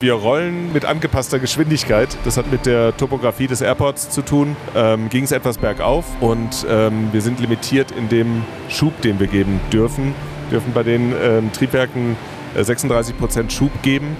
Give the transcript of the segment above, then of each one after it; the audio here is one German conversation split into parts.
Wir rollen mit angepasster Geschwindigkeit. Das hat mit der Topografie des Airports zu tun. Ähm, Ging es etwas bergauf und ähm, wir sind limitiert in dem Schub, den wir geben dürfen. Wir dürfen bei den ähm, Triebwerken äh, 36% Schub geben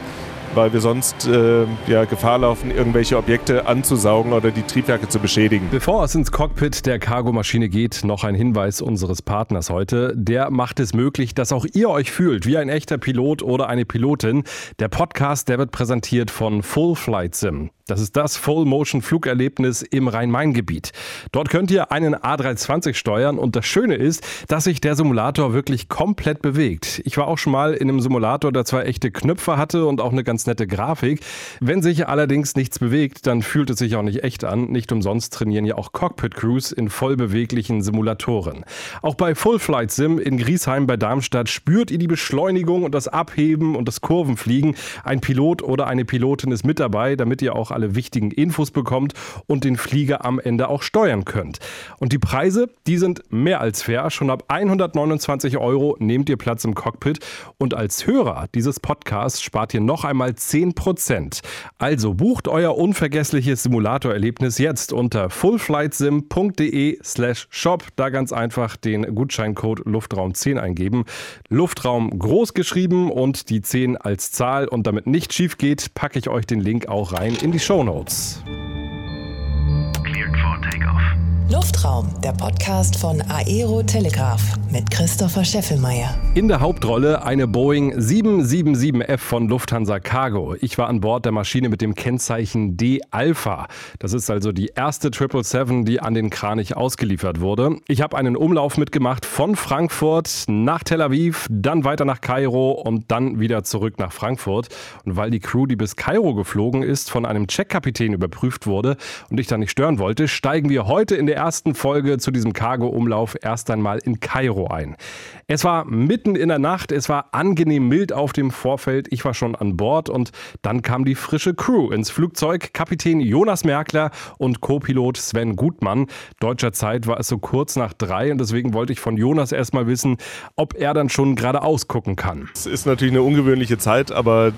weil wir sonst äh, ja, Gefahr laufen, irgendwelche Objekte anzusaugen oder die Triebwerke zu beschädigen. Bevor es ins Cockpit der Cargomaschine geht, noch ein Hinweis unseres Partners heute. Der macht es möglich, dass auch ihr euch fühlt wie ein echter Pilot oder eine Pilotin. Der Podcast, der wird präsentiert von Full Flight Sim. Das ist das Full-Motion-Flugerlebnis im Rhein-Main-Gebiet. Dort könnt ihr einen A320 steuern und das Schöne ist, dass sich der Simulator wirklich komplett bewegt. Ich war auch schon mal in einem Simulator, der zwar echte Knöpfe hatte und auch eine ganz nette Grafik. Wenn sich allerdings nichts bewegt, dann fühlt es sich auch nicht echt an. Nicht umsonst trainieren ja auch Cockpit-Crews in vollbeweglichen Simulatoren. Auch bei Full Flight Sim in Griesheim bei Darmstadt spürt ihr die Beschleunigung und das Abheben und das Kurvenfliegen. Ein Pilot oder eine Pilotin ist mit dabei, damit ihr auch alle wichtigen Infos bekommt und den Flieger am Ende auch steuern könnt. Und die Preise, die sind mehr als fair. Schon ab 129 Euro nehmt ihr Platz im Cockpit und als Hörer dieses Podcasts spart ihr noch einmal 10%. Also bucht euer unvergessliches Simulatorerlebnis jetzt unter fullflightsim.de slash shop. Da ganz einfach den Gutscheincode Luftraum 10 eingeben. Luftraum groß geschrieben und die 10 als Zahl und damit nicht schief geht, packe ich euch den Link auch rein in die Show Notes. Luftraum, der Podcast von Aero Telegraph mit Christopher Scheffelmeier. In der Hauptrolle eine Boeing 777F von Lufthansa Cargo. Ich war an Bord der Maschine mit dem Kennzeichen D Alpha. Das ist also die erste 777, die an den Kranich ausgeliefert wurde. Ich habe einen Umlauf mitgemacht von Frankfurt nach Tel Aviv, dann weiter nach Kairo und dann wieder zurück nach Frankfurt. Und weil die Crew, die bis Kairo geflogen ist, von einem Checkkapitän überprüft wurde und ich da nicht stören wollte, steigen wir heute in der ersten Folge zu diesem Cargo-Umlauf erst einmal in Kairo ein. Es war mitten in der Nacht, es war angenehm mild auf dem Vorfeld, ich war schon an Bord und dann kam die frische Crew ins Flugzeug. Kapitän Jonas Merkler und Co-Pilot Sven Gutmann. Deutscher Zeit war es so kurz nach drei und deswegen wollte ich von Jonas erstmal wissen, ob er dann schon geradeaus gucken kann. Es ist natürlich eine ungewöhnliche Zeit, aber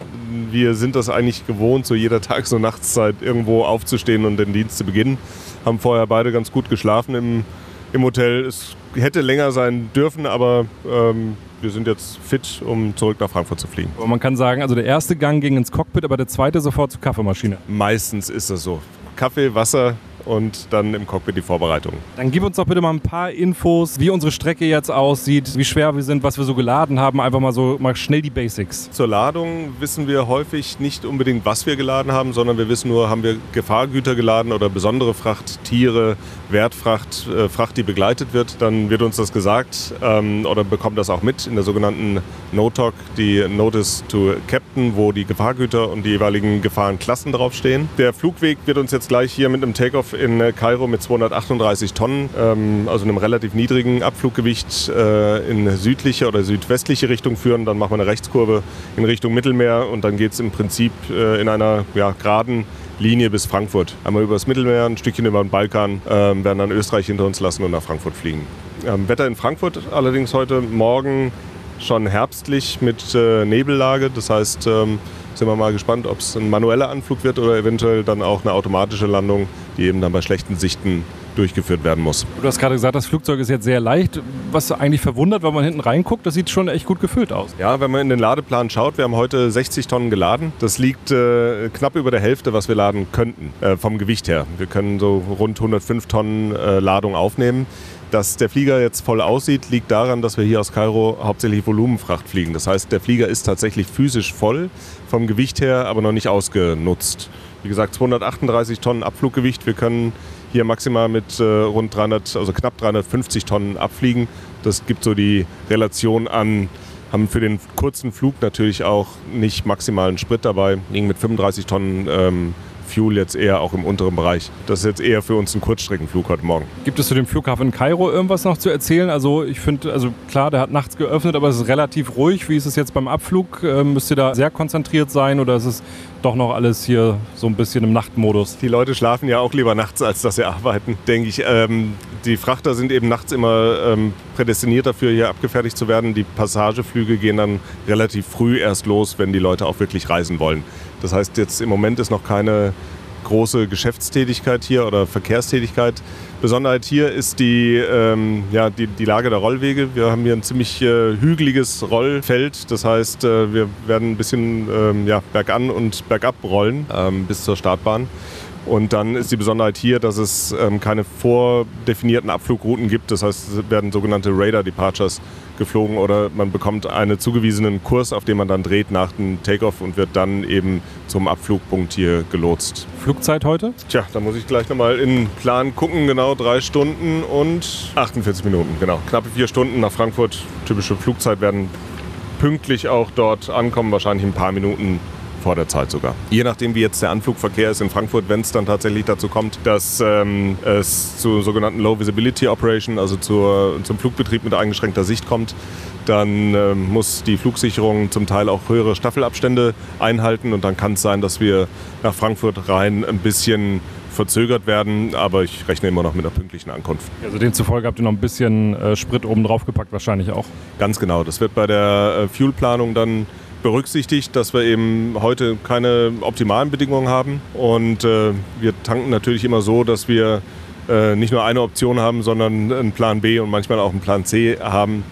wir sind das eigentlich gewohnt, so jeder Tages- und Nachtszeit irgendwo aufzustehen und den Dienst zu beginnen haben vorher beide ganz gut geschlafen im, im Hotel. Es hätte länger sein dürfen, aber ähm, wir sind jetzt fit, um zurück nach Frankfurt zu fliegen. Aber man kann sagen, also der erste Gang ging ins Cockpit, aber der zweite sofort zur Kaffeemaschine. Meistens ist das so. Kaffee, Wasser, und dann im Cockpit die Vorbereitung. Dann gib uns doch bitte mal ein paar Infos, wie unsere Strecke jetzt aussieht, wie schwer wir sind, was wir so geladen haben. Einfach mal so mal schnell die Basics. Zur Ladung wissen wir häufig nicht unbedingt, was wir geladen haben, sondern wir wissen nur, haben wir Gefahrgüter geladen oder besondere Fracht, Tiere, Wertfracht, äh, Fracht, die begleitet wird. Dann wird uns das gesagt ähm, oder bekommt das auch mit in der sogenannten NOTOC, die Notice to Captain, wo die Gefahrgüter und die jeweiligen Gefahrenklassen draufstehen. Der Flugweg wird uns jetzt gleich hier mit einem Takeoff in äh, Kairo mit 238 Tonnen, ähm, also einem relativ niedrigen Abfluggewicht, äh, in südliche oder südwestliche Richtung führen. Dann machen wir eine Rechtskurve in Richtung Mittelmeer und dann geht es im Prinzip äh, in einer ja, geraden Linie bis Frankfurt. Einmal über das Mittelmeer, ein Stückchen über den Balkan, ähm, werden dann Österreich hinter uns lassen und nach Frankfurt fliegen. Ähm, Wetter in Frankfurt allerdings heute Morgen schon herbstlich mit äh, Nebellage. Das heißt, ähm, sind wir mal gespannt, ob es ein manueller Anflug wird oder eventuell dann auch eine automatische Landung, die eben dann bei schlechten Sichten durchgeführt werden muss. Du hast gerade gesagt, das Flugzeug ist jetzt sehr leicht. Was eigentlich verwundert, wenn man hinten reinguckt, das sieht schon echt gut gefüllt aus. Ja, wenn man in den Ladeplan schaut, wir haben heute 60 Tonnen geladen. Das liegt äh, knapp über der Hälfte, was wir laden könnten, äh, vom Gewicht her. Wir können so rund 105 Tonnen äh, Ladung aufnehmen. Dass der Flieger jetzt voll aussieht, liegt daran, dass wir hier aus Kairo hauptsächlich Volumenfracht fliegen. Das heißt, der Flieger ist tatsächlich physisch voll, vom Gewicht her aber noch nicht ausgenutzt. Wie gesagt, 238 Tonnen Abfluggewicht. Wir können hier maximal mit äh, rund 300, also knapp 350 Tonnen abfliegen. Das gibt so die Relation an, haben für den kurzen Flug natürlich auch nicht maximalen Sprit dabei, liegen mit 35 Tonnen ähm, Fuel jetzt eher auch im unteren Bereich. Das ist jetzt eher für uns ein Kurzstreckenflug heute Morgen. Gibt es zu dem Flughafen in Kairo irgendwas noch zu erzählen? Also ich finde, also klar, der hat nachts geöffnet, aber es ist relativ ruhig. Wie ist es jetzt beim Abflug? Ähm, müsst ihr da sehr konzentriert sein oder ist es doch noch alles hier so ein bisschen im Nachtmodus. Die Leute schlafen ja auch lieber nachts, als dass sie arbeiten, denke ich. Ähm, die Frachter sind eben nachts immer ähm, prädestiniert dafür, hier abgefertigt zu werden. Die Passageflüge gehen dann relativ früh erst los, wenn die Leute auch wirklich reisen wollen. Das heißt, jetzt im Moment ist noch keine große Geschäftstätigkeit hier oder Verkehrstätigkeit. Besonderheit hier ist die, ähm, ja, die, die Lage der Rollwege. Wir haben hier ein ziemlich äh, hügeliges Rollfeld. Das heißt, äh, wir werden ein bisschen ähm, ja, bergan und bergab rollen ähm, bis zur Startbahn. Und dann ist die Besonderheit hier, dass es ähm, keine vordefinierten Abflugrouten gibt. Das heißt, es werden sogenannte Radar Departures geflogen oder man bekommt einen zugewiesenen Kurs, auf dem man dann dreht nach dem Takeoff und wird dann eben zum Abflugpunkt hier gelotst. Flugzeit heute? Tja, da muss ich gleich nochmal in den Plan gucken. Genau drei Stunden und 48 Minuten. Genau, knappe vier Stunden nach Frankfurt. Typische Flugzeit werden pünktlich auch dort ankommen, wahrscheinlich ein paar Minuten vor der Zeit sogar. Je nachdem, wie jetzt der Anflugverkehr ist in Frankfurt, wenn es dann tatsächlich dazu kommt, dass ähm, es zu sogenannten Low Visibility Operation, also zur, zum Flugbetrieb mit eingeschränkter Sicht kommt, dann äh, muss die Flugsicherung zum Teil auch höhere Staffelabstände einhalten und dann kann es sein, dass wir nach Frankfurt rein ein bisschen verzögert werden, aber ich rechne immer noch mit einer pünktlichen Ankunft. Also demzufolge habt ihr noch ein bisschen äh, Sprit oben drauf gepackt wahrscheinlich auch? Ganz genau, das wird bei der äh, Fuelplanung dann berücksichtigt, dass wir eben heute keine optimalen Bedingungen haben. Und äh, wir tanken natürlich immer so, dass wir äh, nicht nur eine Option haben, sondern einen Plan B und manchmal auch einen Plan C haben.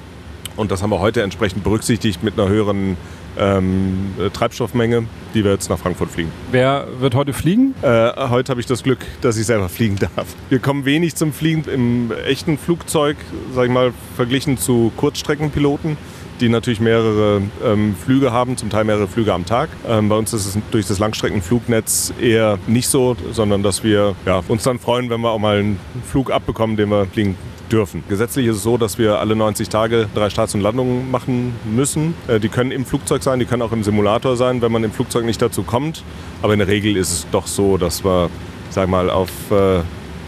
Und das haben wir heute entsprechend berücksichtigt mit einer höheren ähm, Treibstoffmenge, die wir jetzt nach Frankfurt fliegen. Wer wird heute fliegen? Äh, heute habe ich das Glück, dass ich selber fliegen darf. Wir kommen wenig zum Fliegen im echten Flugzeug, sage ich mal, verglichen zu Kurzstreckenpiloten die natürlich mehrere ähm, Flüge haben, zum Teil mehrere Flüge am Tag. Ähm, bei uns ist es durch das Langstreckenflugnetz eher nicht so, sondern dass wir ja, uns dann freuen, wenn wir auch mal einen Flug abbekommen, den wir fliegen dürfen. Gesetzlich ist es so, dass wir alle 90 Tage drei Starts und Landungen machen müssen. Äh, die können im Flugzeug sein, die können auch im Simulator sein, wenn man im Flugzeug nicht dazu kommt. Aber in der Regel ist es doch so, dass wir, sag mal, auf äh,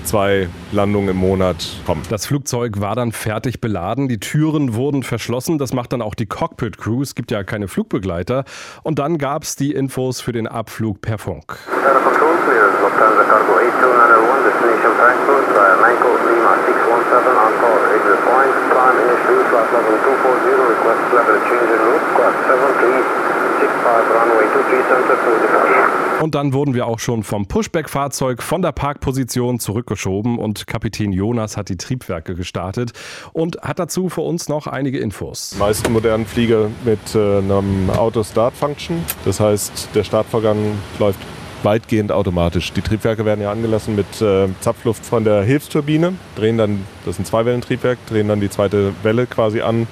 zwei Landungen im Monat kommen. Das Flugzeug war dann fertig beladen, die Türen wurden verschlossen, das macht dann auch die Cockpit-Crew, es gibt ja keine Flugbegleiter. Und dann gab es die Infos für den Abflug per Funk. Und dann wurden wir auch schon vom Pushback-Fahrzeug von der Parkposition zurückgeschoben und Kapitän Jonas hat die Triebwerke gestartet und hat dazu für uns noch einige Infos. Die meisten modernen Flieger mit äh, einem Auto-Start-Function. Das heißt, der Startvorgang läuft weitgehend automatisch. Die Triebwerke werden ja angelassen mit äh, Zapfluft von der Hilfsturbine, drehen dann, das ist ein Zweiwellentriebwerk, drehen dann die zweite Welle quasi an.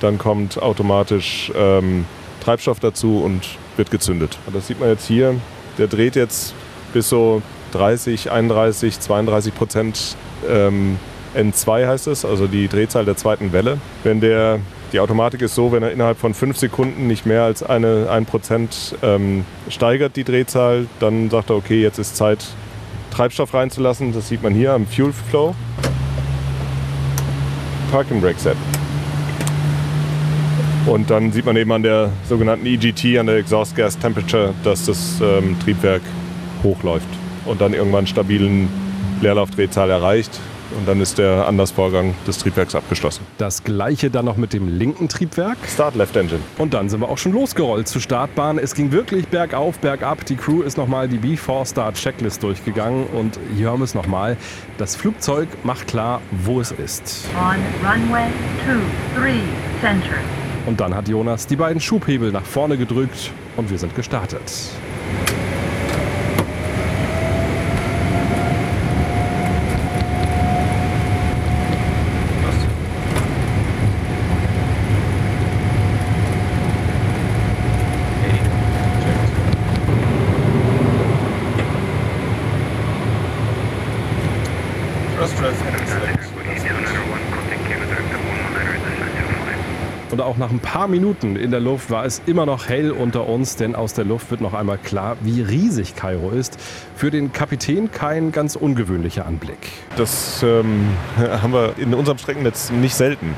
Dann kommt automatisch ähm, Treibstoff dazu und wird gezündet. Das sieht man jetzt hier. Der dreht jetzt bis so 30, 31, 32 Prozent ähm, N2 heißt es, also die Drehzahl der zweiten Welle. Wenn der, die Automatik ist so, wenn er innerhalb von fünf Sekunden nicht mehr als eine, ein Prozent ähm, steigert, die Drehzahl, dann sagt er, okay, jetzt ist Zeit, Treibstoff reinzulassen. Das sieht man hier am Fuel Flow. Parking Brake Set. Und dann sieht man eben an der sogenannten EGT, an der Exhaust Gas Temperature, dass das ähm, Triebwerk hochläuft und dann irgendwann stabilen Leerlaufdrehzahl erreicht. Und dann ist der Andersvorgang des Triebwerks abgeschlossen. Das gleiche dann noch mit dem linken Triebwerk. Start Left Engine. Und dann sind wir auch schon losgerollt zur Startbahn. Es ging wirklich bergauf, bergab. Die Crew ist nochmal die Before Start Checklist durchgegangen. Und hier haben wir es nochmal. Das Flugzeug macht klar, wo es ist. On runway 23, center. Und dann hat Jonas die beiden Schubhebel nach vorne gedrückt und wir sind gestartet. Paar Minuten in der Luft war es immer noch hell unter uns, denn aus der Luft wird noch einmal klar, wie riesig Kairo ist. Für den Kapitän kein ganz ungewöhnlicher Anblick. Das ähm, haben wir in unserem Streckennetz nicht selten,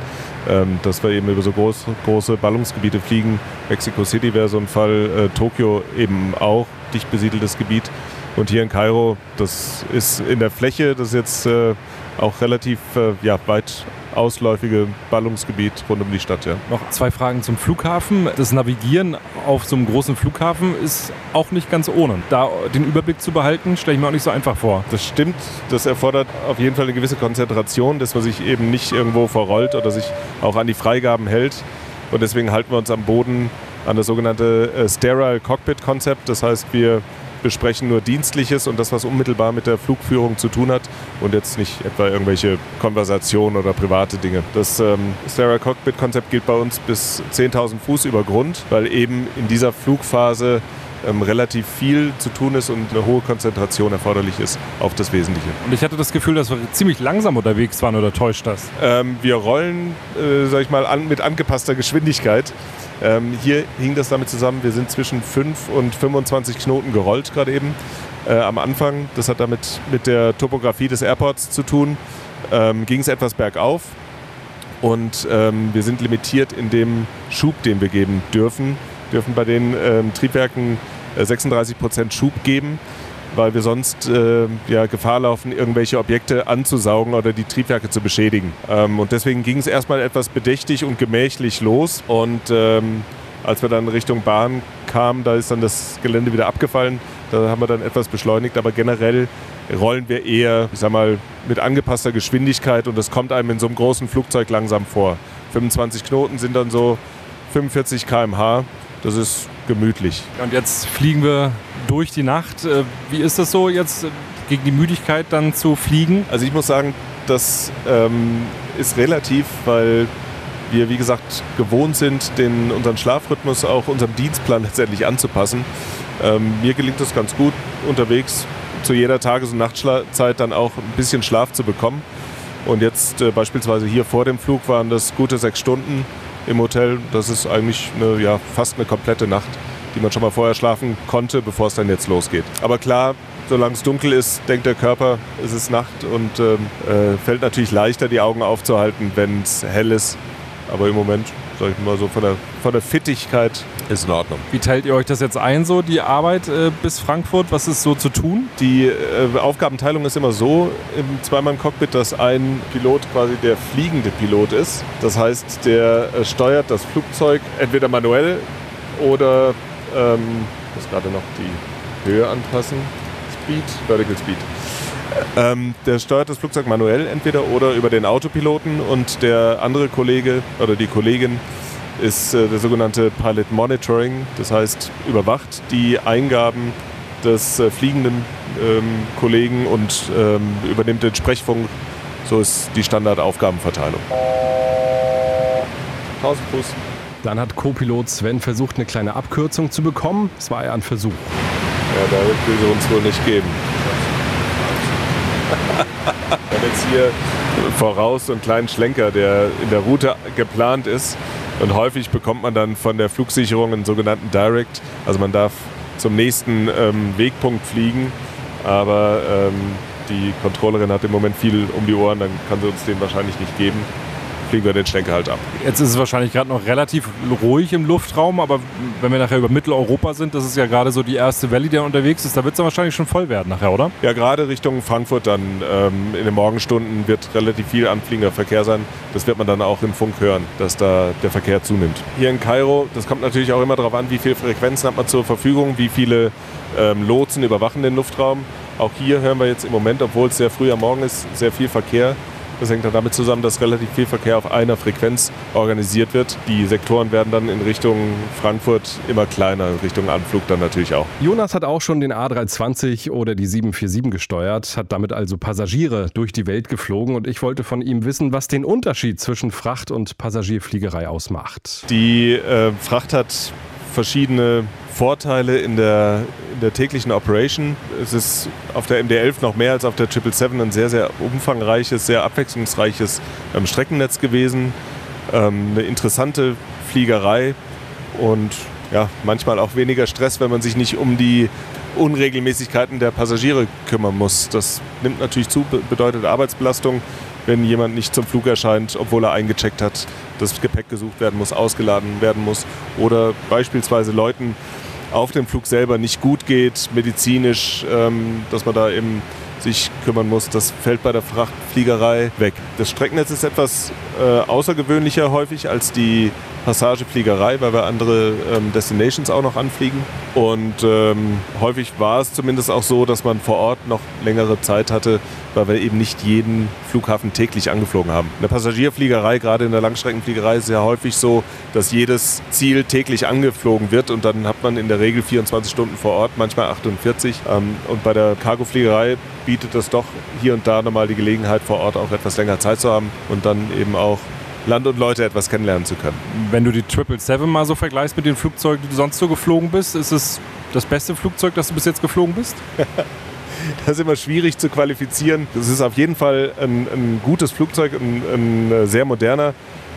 ähm, dass wir eben über so groß, große Ballungsgebiete fliegen. Mexico City wäre so ein Fall, äh, Tokio eben auch, dicht besiedeltes Gebiet. Und hier in Kairo, das ist in der Fläche, das ist jetzt äh, auch relativ äh, ja, weit ausläufige Ballungsgebiet rund um die Stadt. Ja. Noch zwei Fragen zum Flughafen. Das Navigieren auf so einem großen Flughafen ist auch nicht ganz ohne. Da den Überblick zu behalten, stelle ich mir auch nicht so einfach vor. Das stimmt. Das erfordert auf jeden Fall eine gewisse Konzentration, dass man sich eben nicht irgendwo verrollt oder sich auch an die Freigaben hält. Und deswegen halten wir uns am Boden an das sogenannte äh, Sterile Cockpit Konzept. Das heißt, wir besprechen nur Dienstliches und das, was unmittelbar mit der Flugführung zu tun hat und jetzt nicht etwa irgendwelche Konversationen oder private Dinge. Das ähm, Stereo Cockpit Konzept gilt bei uns bis 10.000 Fuß über Grund, weil eben in dieser Flugphase ähm, relativ viel zu tun ist und eine hohe Konzentration erforderlich ist auf das Wesentliche. Und ich hatte das Gefühl, dass wir ziemlich langsam unterwegs waren oder täuscht das? Ähm, wir rollen, äh, sag ich mal, an, mit angepasster Geschwindigkeit. Ähm, hier hing das damit zusammen, wir sind zwischen 5 und 25 Knoten gerollt gerade eben äh, am Anfang. Das hat damit mit der Topografie des Airports zu tun. Ähm, Ging es etwas bergauf und ähm, wir sind limitiert in dem Schub, den wir geben dürfen. Wir dürfen bei den ähm, Triebwerken äh, 36 Prozent Schub geben weil wir sonst äh, ja, Gefahr laufen, irgendwelche Objekte anzusaugen oder die Triebwerke zu beschädigen. Ähm, und deswegen ging es erstmal etwas bedächtig und gemächlich los. Und ähm, als wir dann Richtung Bahn kamen, da ist dann das Gelände wieder abgefallen. Da haben wir dann etwas beschleunigt, aber generell rollen wir eher, ich sag mal, mit angepasster Geschwindigkeit und das kommt einem in so einem großen Flugzeug langsam vor. 25 Knoten sind dann so 45 km/h. Das ist gemütlich. Und jetzt fliegen wir durch die Nacht. Äh, wie ist das so jetzt äh, gegen die Müdigkeit dann zu fliegen? Also ich muss sagen, das ähm, ist relativ, weil wir, wie gesagt, gewohnt sind, den, unseren Schlafrhythmus auch unserem Dienstplan letztendlich anzupassen. Ähm, mir gelingt es ganz gut, unterwegs zu jeder Tages- und Nachtzeit dann auch ein bisschen Schlaf zu bekommen. Und jetzt äh, beispielsweise hier vor dem Flug waren das gute sechs Stunden im Hotel. Das ist eigentlich eine, ja, fast eine komplette Nacht, die man schon mal vorher schlafen konnte, bevor es dann jetzt losgeht. Aber klar, solange es dunkel ist, denkt der Körper, es ist Nacht und ähm, äh, fällt natürlich leichter, die Augen aufzuhalten, wenn es hell ist. Aber im Moment sag ich mal so, von der, von der Fittigkeit ist in Ordnung. Wie teilt ihr euch das jetzt ein, so die Arbeit äh, bis Frankfurt? Was ist so zu tun? Die äh, Aufgabenteilung ist immer so im Zweimann-Cockpit, dass ein Pilot quasi der fliegende Pilot ist. Das heißt, der äh, steuert das Flugzeug entweder manuell oder, ähm, ich muss gerade noch die Höhe anpassen, Speed, Vertical Speed. Ähm, der steuert das Flugzeug manuell entweder oder über den Autopiloten und der andere Kollege oder die Kollegin ist äh, der sogenannte Pilot Monitoring, das heißt überwacht die Eingaben des äh, fliegenden ähm, Kollegen und ähm, übernimmt den Sprechfunk. So ist die Standardaufgabenverteilung. 1000 Fuß. Dann hat Co-Pilot Sven versucht, eine kleine Abkürzung zu bekommen. Es war ja ein Versuch. Ja, da will sie uns wohl nicht geben. Wir haben jetzt hier voraus so einen kleinen Schlenker, der in der Route geplant ist. Und häufig bekommt man dann von der Flugsicherung einen sogenannten Direct. Also man darf zum nächsten ähm, Wegpunkt fliegen, aber ähm, die Controllerin hat im Moment viel um die Ohren, dann kann sie uns den wahrscheinlich nicht geben fliegen wir den Schlenker halt ab. Jetzt ist es wahrscheinlich gerade noch relativ ruhig im Luftraum, aber wenn wir nachher über Mitteleuropa sind, das ist ja gerade so die erste Welle, die unterwegs ist, da wird es dann wahrscheinlich schon voll werden nachher, oder? Ja, gerade Richtung Frankfurt dann ähm, in den Morgenstunden wird relativ viel anfliegender Verkehr sein. Das wird man dann auch im Funk hören, dass da der Verkehr zunimmt. Hier in Kairo, das kommt natürlich auch immer darauf an, wie viele Frequenzen hat man zur Verfügung, wie viele ähm, Lotsen überwachen den Luftraum. Auch hier hören wir jetzt im Moment, obwohl es sehr früh am Morgen ist, sehr viel Verkehr. Das hängt dann damit zusammen, dass relativ viel Verkehr auf einer Frequenz organisiert wird. Die Sektoren werden dann in Richtung Frankfurt immer kleiner, in Richtung Anflug dann natürlich auch. Jonas hat auch schon den A320 oder die 747 gesteuert, hat damit also Passagiere durch die Welt geflogen und ich wollte von ihm wissen, was den Unterschied zwischen Fracht- und Passagierfliegerei ausmacht. Die äh, Fracht hat verschiedene Vorteile in der, in der täglichen Operation. Es ist auf der MD-11 noch mehr als auf der 777 ein sehr, sehr umfangreiches, sehr abwechslungsreiches ähm, Streckennetz gewesen. Ähm, eine interessante Fliegerei und ja, manchmal auch weniger Stress, wenn man sich nicht um die Unregelmäßigkeiten der Passagiere kümmern muss. Das nimmt natürlich zu, bedeutet Arbeitsbelastung, wenn jemand nicht zum Flug erscheint, obwohl er eingecheckt hat, das Gepäck gesucht werden muss, ausgeladen werden muss oder beispielsweise Leuten auf dem Flug selber nicht gut geht, medizinisch, ähm, dass man da eben sich kümmern muss. Das fällt bei der Frachtfliegerei weg. Das Streckennetz ist etwas äh, außergewöhnlicher häufig als die Passagefliegerei, weil wir andere ähm, Destinations auch noch anfliegen. Und ähm, häufig war es zumindest auch so, dass man vor Ort noch längere Zeit hatte, weil wir eben nicht jeden Flughafen täglich angeflogen haben. In der Passagierfliegerei, gerade in der Langstreckenfliegerei, ist es ja häufig so, dass jedes Ziel täglich angeflogen wird und dann hat man in der Regel 24 Stunden vor Ort, manchmal 48. Ähm, und bei der Cargofliegerei bietet das doch hier und da nochmal die Gelegenheit, vor Ort auch etwas länger Zeit zu haben und dann eben auch Land und Leute etwas kennenlernen zu können. Wenn du die 777 mal so vergleichst mit den Flugzeugen, die du sonst so geflogen bist, ist es das beste Flugzeug, das du bis jetzt geflogen bist? das ist immer schwierig zu qualifizieren. Es ist auf jeden Fall ein, ein gutes Flugzeug, ein, ein, sehr moderner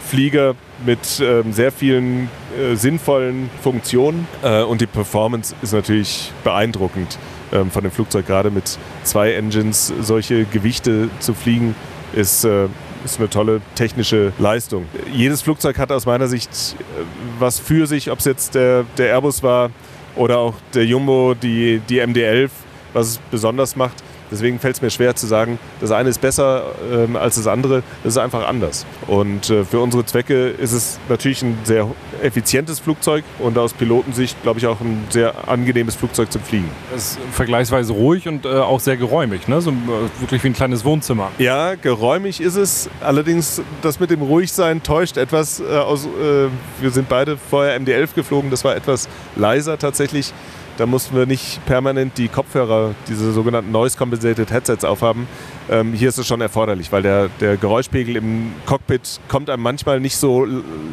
Flieger mit ähm, sehr vielen äh, sinnvollen Funktionen. Äh, und die Performance ist natürlich beeindruckend ähm, von dem Flugzeug. Gerade mit zwei Engines solche Gewichte zu fliegen, ist äh, ist eine tolle technische Leistung. Jedes Flugzeug hat aus meiner Sicht äh, was für sich, ob es jetzt der, der Airbus war oder auch der Jumbo, die, die MD-11, was es besonders macht. Deswegen fällt es mir schwer zu sagen, das eine ist besser ähm, als das andere. Das ist einfach anders. Und äh, für unsere Zwecke ist es natürlich ein sehr effizientes Flugzeug und aus Pilotensicht, glaube ich, auch ein sehr angenehmes Flugzeug zum Fliegen. Es ist vergleichsweise ruhig und äh, auch sehr geräumig, ne? so, äh, wirklich wie ein kleines Wohnzimmer. Ja, geräumig ist es. Allerdings, das mit dem Ruhigsein täuscht etwas. Äh, aus, äh, wir sind beide vorher MD-11 geflogen, das war etwas leiser tatsächlich. Da mussten wir nicht permanent die Kopfhörer, diese sogenannten Noise-Compensated Headsets aufhaben. Ähm, hier ist es schon erforderlich, weil der, der Geräuschpegel im Cockpit kommt einem manchmal nicht so,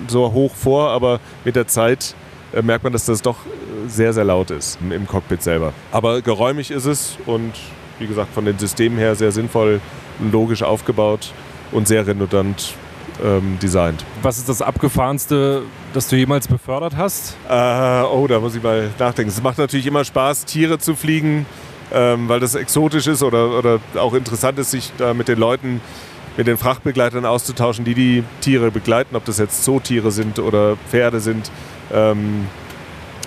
so hoch vor, aber mit der Zeit äh, merkt man, dass das doch sehr, sehr laut ist im, im Cockpit selber. Aber geräumig ist es und wie gesagt von den Systemen her sehr sinnvoll, logisch aufgebaut und sehr redundant ähm, designt. Was ist das Abgefahrenste, das du jemals befördert hast? Äh, oh, da muss ich mal nachdenken. Es macht natürlich immer Spaß, Tiere zu fliegen, ähm, weil das exotisch ist oder, oder auch interessant ist, sich da mit den Leuten, mit den Frachtbegleitern auszutauschen, die die Tiere begleiten, ob das jetzt Zootiere sind oder Pferde sind. Ähm,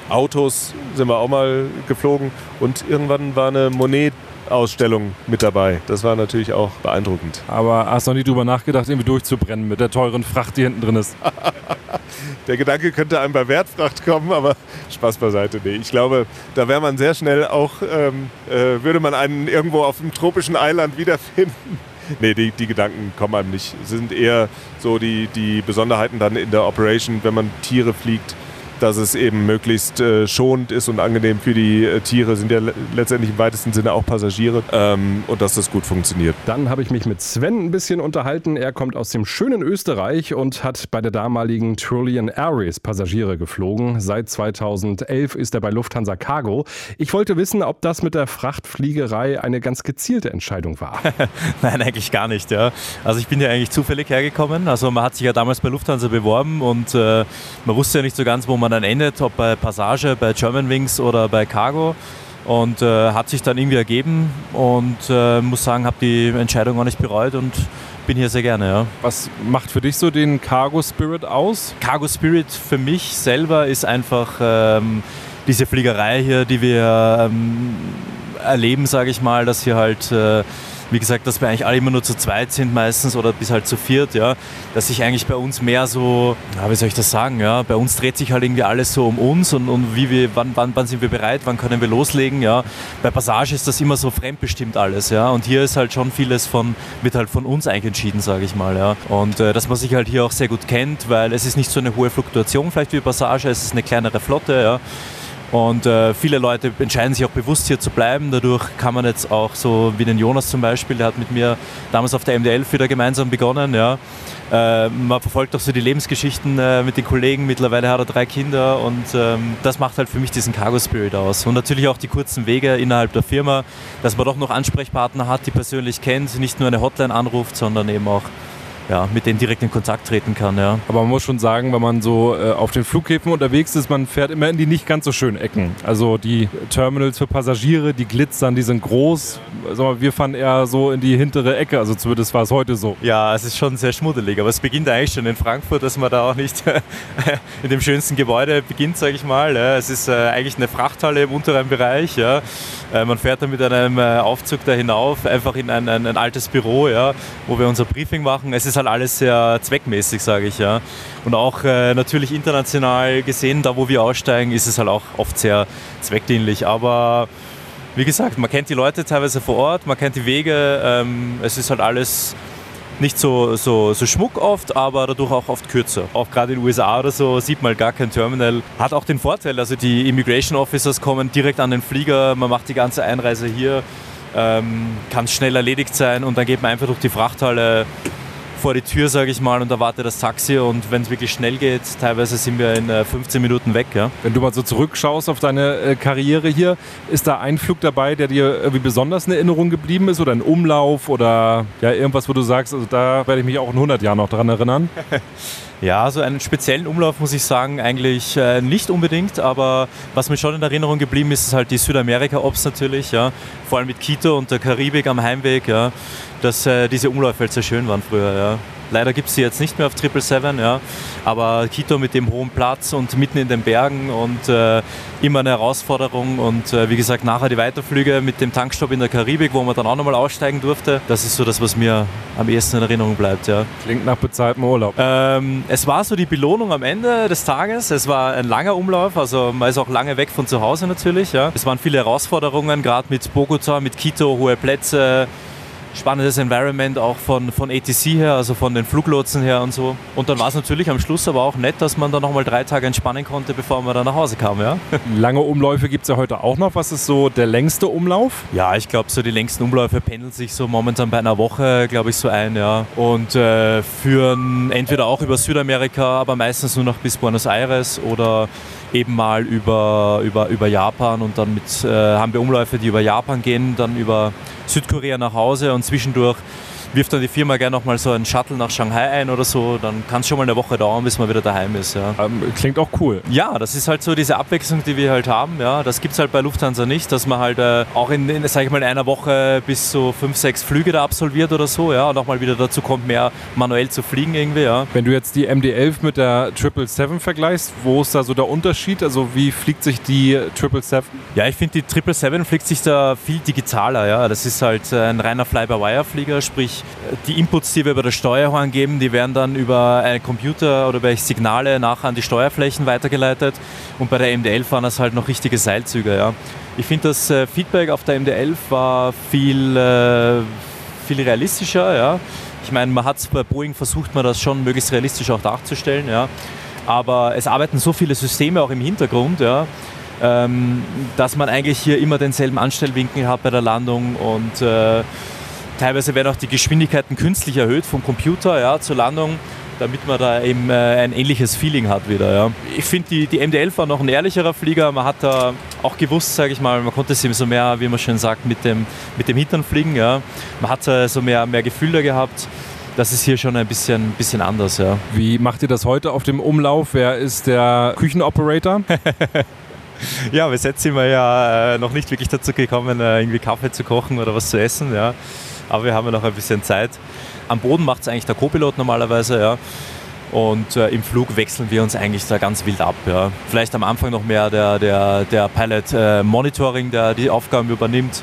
Autos sind wir auch mal geflogen und irgendwann war eine Monet Ausstellung mit dabei. Das war natürlich auch beeindruckend. Aber hast du noch nie drüber nachgedacht, irgendwie durchzubrennen mit der teuren Fracht, die hinten drin ist? der Gedanke könnte einem bei Wertfracht kommen, aber Spaß beiseite. Nee, ich glaube, da wäre man sehr schnell auch, ähm, äh, würde man einen irgendwo auf einem tropischen Eiland wiederfinden. Nee, die, die Gedanken kommen einem nicht. Es sind eher so die, die Besonderheiten dann in der Operation, wenn man Tiere fliegt dass es eben möglichst äh, schonend ist und angenehm für die äh, Tiere, sind ja letztendlich im weitesten Sinne auch Passagiere ähm, und dass das gut funktioniert. Dann habe ich mich mit Sven ein bisschen unterhalten. Er kommt aus dem schönen Österreich und hat bei der damaligen Trillion Airways Passagiere geflogen. Seit 2011 ist er bei Lufthansa Cargo. Ich wollte wissen, ob das mit der Frachtfliegerei eine ganz gezielte Entscheidung war. Nein, eigentlich gar nicht. Ja. Also ich bin ja eigentlich zufällig hergekommen. Also man hat sich ja damals bei Lufthansa beworben und äh, man wusste ja nicht so ganz, wo man man dann endet, ob bei Passage, bei Germanwings oder bei Cargo. Und äh, hat sich dann irgendwie ergeben und äh, muss sagen, habe die Entscheidung auch nicht bereut und bin hier sehr gerne. Ja. Was macht für dich so den Cargo Spirit aus? Cargo Spirit für mich selber ist einfach ähm, diese Fliegerei hier, die wir ähm, erleben, sage ich mal, dass hier halt äh, wie gesagt, dass wir eigentlich alle immer nur zu zweit sind meistens oder bis halt zu viert, ja, dass sich eigentlich bei uns mehr so, ja, wie soll ich das sagen, ja, bei uns dreht sich halt irgendwie alles so um uns und, und wie wir, wann, wann, wann sind wir bereit, wann können wir loslegen, ja. Bei Passage ist das immer so fremdbestimmt alles, ja, und hier ist halt schon vieles von, wird halt von uns eigentlich entschieden, sage ich mal, ja. Und äh, dass man sich halt hier auch sehr gut kennt, weil es ist nicht so eine hohe Fluktuation vielleicht wie Passage, es ist eine kleinere Flotte, ja. Und äh, viele Leute entscheiden sich auch bewusst hier zu bleiben. Dadurch kann man jetzt auch so wie den Jonas zum Beispiel, der hat mit mir damals auf der MD11 wieder gemeinsam begonnen. Ja. Äh, man verfolgt auch so die Lebensgeschichten äh, mit den Kollegen. Mittlerweile hat er drei Kinder und ähm, das macht halt für mich diesen Cargo Spirit aus. Und natürlich auch die kurzen Wege innerhalb der Firma, dass man doch noch Ansprechpartner hat, die persönlich kennt, nicht nur eine Hotline anruft, sondern eben auch ja, mit denen direkt in Kontakt treten kann. Ja. Aber man muss schon sagen, wenn man so äh, auf den Flughäfen unterwegs ist, man fährt immer in die nicht ganz so schönen Ecken. Also die Terminals für Passagiere, die glitzern, die sind groß. Also wir fahren eher so in die hintere Ecke, also zumindest war es heute so. Ja, es ist schon sehr schmuddelig, aber es beginnt eigentlich schon in Frankfurt, dass man da auch nicht in dem schönsten Gebäude beginnt, sage ich mal. Es ist äh, eigentlich eine Frachthalle im unteren Bereich. Ja. Äh, man fährt dann mit einem äh, Aufzug da hinauf, einfach in ein, ein, ein altes Büro, ja, wo wir unser Briefing machen. Es ist halt alles sehr zweckmäßig, sage ich. Ja. Und auch äh, natürlich international gesehen, da wo wir aussteigen, ist es halt auch oft sehr zweckdienlich. Aber wie gesagt, man kennt die Leute teilweise vor Ort, man kennt die Wege. Ähm, es ist halt alles nicht so, so, so Schmuck oft, aber dadurch auch oft kürzer. Auch gerade in den USA oder so sieht man gar kein Terminal. Hat auch den Vorteil, also die Immigration Officers kommen direkt an den Flieger, man macht die ganze Einreise hier, ähm, kann schnell erledigt sein und dann geht man einfach durch die Frachthalle vor die Tür, sage ich mal, und erwarte das Taxi. Und wenn es wirklich schnell geht, teilweise sind wir in 15 äh, Minuten weg. Ja. Wenn du mal so zurückschaust auf deine äh, Karriere hier, ist da ein Flug dabei, der dir irgendwie besonders in Erinnerung geblieben ist oder ein Umlauf oder ja, irgendwas, wo du sagst, also da werde ich mich auch in 100 Jahren noch dran erinnern? Ja, so einen speziellen Umlauf muss ich sagen, eigentlich äh, nicht unbedingt, aber was mir schon in Erinnerung geblieben ist, ist halt die Südamerika-Ops natürlich, ja. Vor allem mit Quito und der Karibik am Heimweg, ja. Dass äh, diese Umläufe halt sehr schön waren früher, ja. Leider gibt es sie jetzt nicht mehr auf 777, ja. aber Quito mit dem hohen Platz und mitten in den Bergen und äh, immer eine Herausforderung. Und äh, wie gesagt, nachher die Weiterflüge mit dem Tankstopp in der Karibik, wo man dann auch nochmal aussteigen durfte. Das ist so das, was mir am ehesten in Erinnerung bleibt. Ja. Klingt nach bezahltem Urlaub. Ähm, es war so die Belohnung am Ende des Tages. Es war ein langer Umlauf, also man ist auch lange weg von zu Hause natürlich. Ja. Es waren viele Herausforderungen, gerade mit Bogota, mit Quito, hohe Plätze spannendes Environment auch von, von ATC her, also von den Fluglotsen her und so. Und dann war es natürlich am Schluss aber auch nett, dass man dann nochmal drei Tage entspannen konnte, bevor man dann nach Hause kam. Ja? Lange Umläufe gibt es ja heute auch noch. Was ist so der längste Umlauf? Ja, ich glaube, so die längsten Umläufe pendeln sich so momentan bei einer Woche, glaube ich, so ein. Ja. Und äh, führen entweder auch über Südamerika, aber meistens nur noch bis Buenos Aires oder eben mal über, über, über Japan und dann mit, äh, haben wir Umläufe, die über Japan gehen, dann über Südkorea nach Hause und zwischendurch wirft dann die Firma gerne noch mal so einen Shuttle nach Shanghai ein oder so, dann kann es schon mal eine Woche dauern, bis man wieder daheim ist. Ja. Ähm, klingt auch cool. Ja, das ist halt so diese Abwechslung, die wir halt haben. Ja. Das gibt es halt bei Lufthansa nicht, dass man halt äh, auch in, in sag ich mal, in einer Woche bis zu fünf, sechs Flüge da absolviert oder so, ja, und auch mal wieder dazu kommt, mehr manuell zu fliegen irgendwie. Ja. Wenn du jetzt die MD-11 mit der 777 vergleichst, wo ist da so der Unterschied? Also wie fliegt sich die 777? Ja, ich finde die 777 fliegt sich da viel digitaler. Ja. Das ist halt ein reiner Fly-by-Wire-Flieger, sprich die Inputs, die wir bei der Steuerung geben, die werden dann über einen Computer oder über Signale nachher an die Steuerflächen weitergeleitet. Und bei der MD-11 waren das halt noch richtige Seilzüge. Ja. Ich finde, das äh, Feedback auf der MD-11 war viel, äh, viel realistischer. Ja. Ich meine, man hat bei Boeing versucht, man das schon möglichst realistisch auch darzustellen. Ja. Aber es arbeiten so viele Systeme auch im Hintergrund, ja, ähm, dass man eigentlich hier immer denselben Anstellwinkel hat bei der Landung und äh, Teilweise werden auch die Geschwindigkeiten künstlich erhöht vom Computer ja, zur Landung, damit man da eben äh, ein ähnliches Feeling hat wieder. Ja. Ich finde, die, die MD-11 war noch ein ehrlicherer Flieger. Man hat da auch gewusst, sage ich mal, man konnte es eben so mehr, wie man schön sagt, mit dem, mit dem Hintern fliegen. Ja. Man hat äh, so mehr, mehr Gefühl da gehabt das ist hier schon ein bisschen, bisschen anders. Ja. Wie macht ihr das heute auf dem Umlauf? Wer ist der Küchenoperator? ja, bis jetzt sind wir ja äh, noch nicht wirklich dazu gekommen, äh, irgendwie Kaffee zu kochen oder was zu essen. Ja aber wir haben ja noch ein bisschen Zeit. Am Boden macht es eigentlich der Co-Pilot normalerweise, ja. Und äh, im Flug wechseln wir uns eigentlich da ganz wild ab. Ja. Vielleicht am Anfang noch mehr der, der, der Pilot äh, Monitoring, der die Aufgaben übernimmt.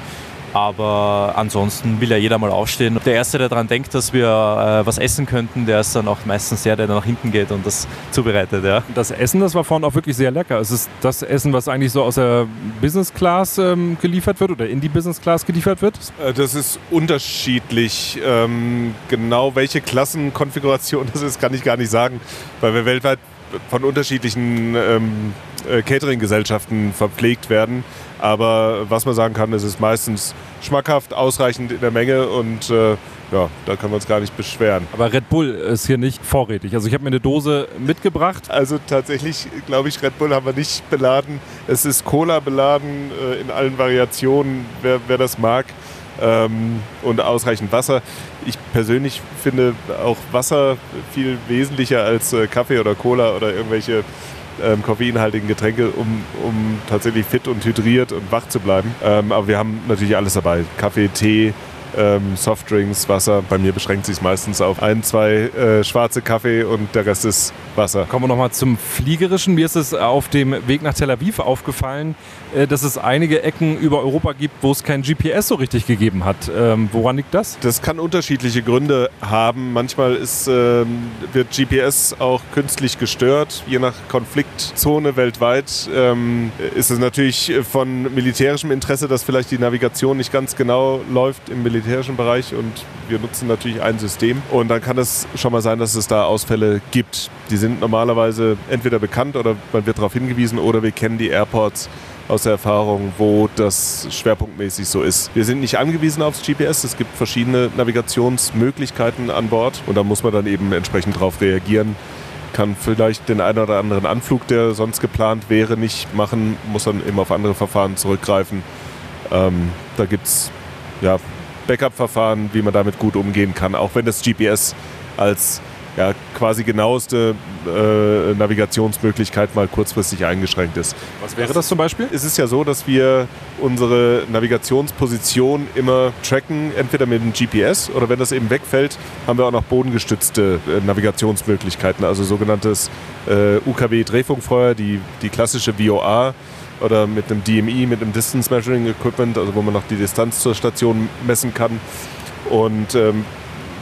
Aber ansonsten will ja jeder mal aufstehen. Der Erste, der daran denkt, dass wir äh, was essen könnten, der ist dann auch meistens der, der nach hinten geht und das zubereitet. Ja. Das Essen, das war vorhin auch wirklich sehr lecker. Es ist das Essen, was eigentlich so aus der Business Class ähm, geliefert wird oder in die Business Class geliefert wird? Äh, das ist unterschiedlich. Ähm, genau welche Klassenkonfiguration das ist, kann ich gar nicht sagen, weil wir weltweit von unterschiedlichen ähm, äh, Catering-Gesellschaften verpflegt werden. Aber was man sagen kann, es ist meistens schmackhaft, ausreichend in der Menge und äh, ja, da können wir uns gar nicht beschweren. Aber Red Bull ist hier nicht vorrätig. Also ich habe mir eine Dose mitgebracht. Also tatsächlich, glaube ich, Red Bull haben wir nicht beladen. Es ist Cola beladen äh, in allen Variationen, wer, wer das mag. ähm, und ausreichend Wasser. Ich persönlich finde auch Wasser viel wesentlicher als äh, Kaffee oder Cola oder irgendwelche ähm, koffeinhaltigen Getränke, um, um tatsächlich fit und hydriert und wach zu bleiben. Ähm, aber wir haben natürlich alles dabei. Kaffee, Tee, ähm, Softdrinks, Wasser. Bei mir beschränkt sich meistens auf ein, zwei äh, schwarze Kaffee und der Rest ist Wasser. Kommen wir nochmal zum Fliegerischen. Mir ist es auf dem Weg nach Tel Aviv aufgefallen, dass es einige Ecken über Europa gibt, wo es kein GPS so richtig gegeben hat. Ähm, woran liegt das? Das kann unterschiedliche Gründe haben. Manchmal ist, ähm, wird GPS auch künstlich gestört. Je nach Konfliktzone weltweit ähm, ist es natürlich von militärischem Interesse, dass vielleicht die Navigation nicht ganz genau läuft im militärischen Bereich und wir nutzen natürlich ein System. Und dann kann es schon mal sein, dass es da Ausfälle gibt. Die sind normalerweise entweder bekannt oder man wird darauf hingewiesen oder wir kennen die Airports aus der Erfahrung, wo das schwerpunktmäßig so ist. Wir sind nicht angewiesen aufs GPS. Es gibt verschiedene Navigationsmöglichkeiten an Bord und da muss man dann eben entsprechend darauf reagieren. Kann vielleicht den einen oder anderen Anflug, der sonst geplant wäre, nicht machen, muss dann eben auf andere Verfahren zurückgreifen. Ähm, da gibt es ja, Backup-Verfahren, wie man damit gut umgehen kann, auch wenn das GPS als ja, quasi genaueste äh, Navigationsmöglichkeit mal kurzfristig eingeschränkt ist. Was wäre das zum Beispiel? Es ist ja so, dass wir unsere Navigationsposition immer tracken, entweder mit dem GPS oder wenn das eben wegfällt, haben wir auch noch bodengestützte äh, Navigationsmöglichkeiten, also sogenanntes äh, UKW-Drehfunkfeuer, die, die klassische VOA oder mit einem DMI, mit einem Distance Measuring Equipment, also wo man noch die Distanz zur Station messen kann. Und ähm,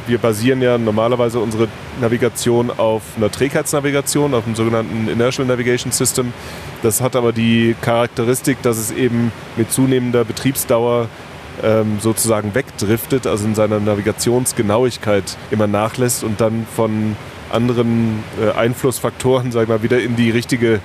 wir basieren ja normalerweise unsere Navigation auf einer Trägheitsnavigation, auf dem sogenannten Inertial Navigation System. Das hat aber die Charakteristik, dass es eben mit zunehmender Betriebsdauer ähm, sozusagen wegdriftet, also in seiner Navigationsgenauigkeit immer nachlässt und dann von anderen äh, Einflussfaktoren, sag ich mal, wieder in die richtige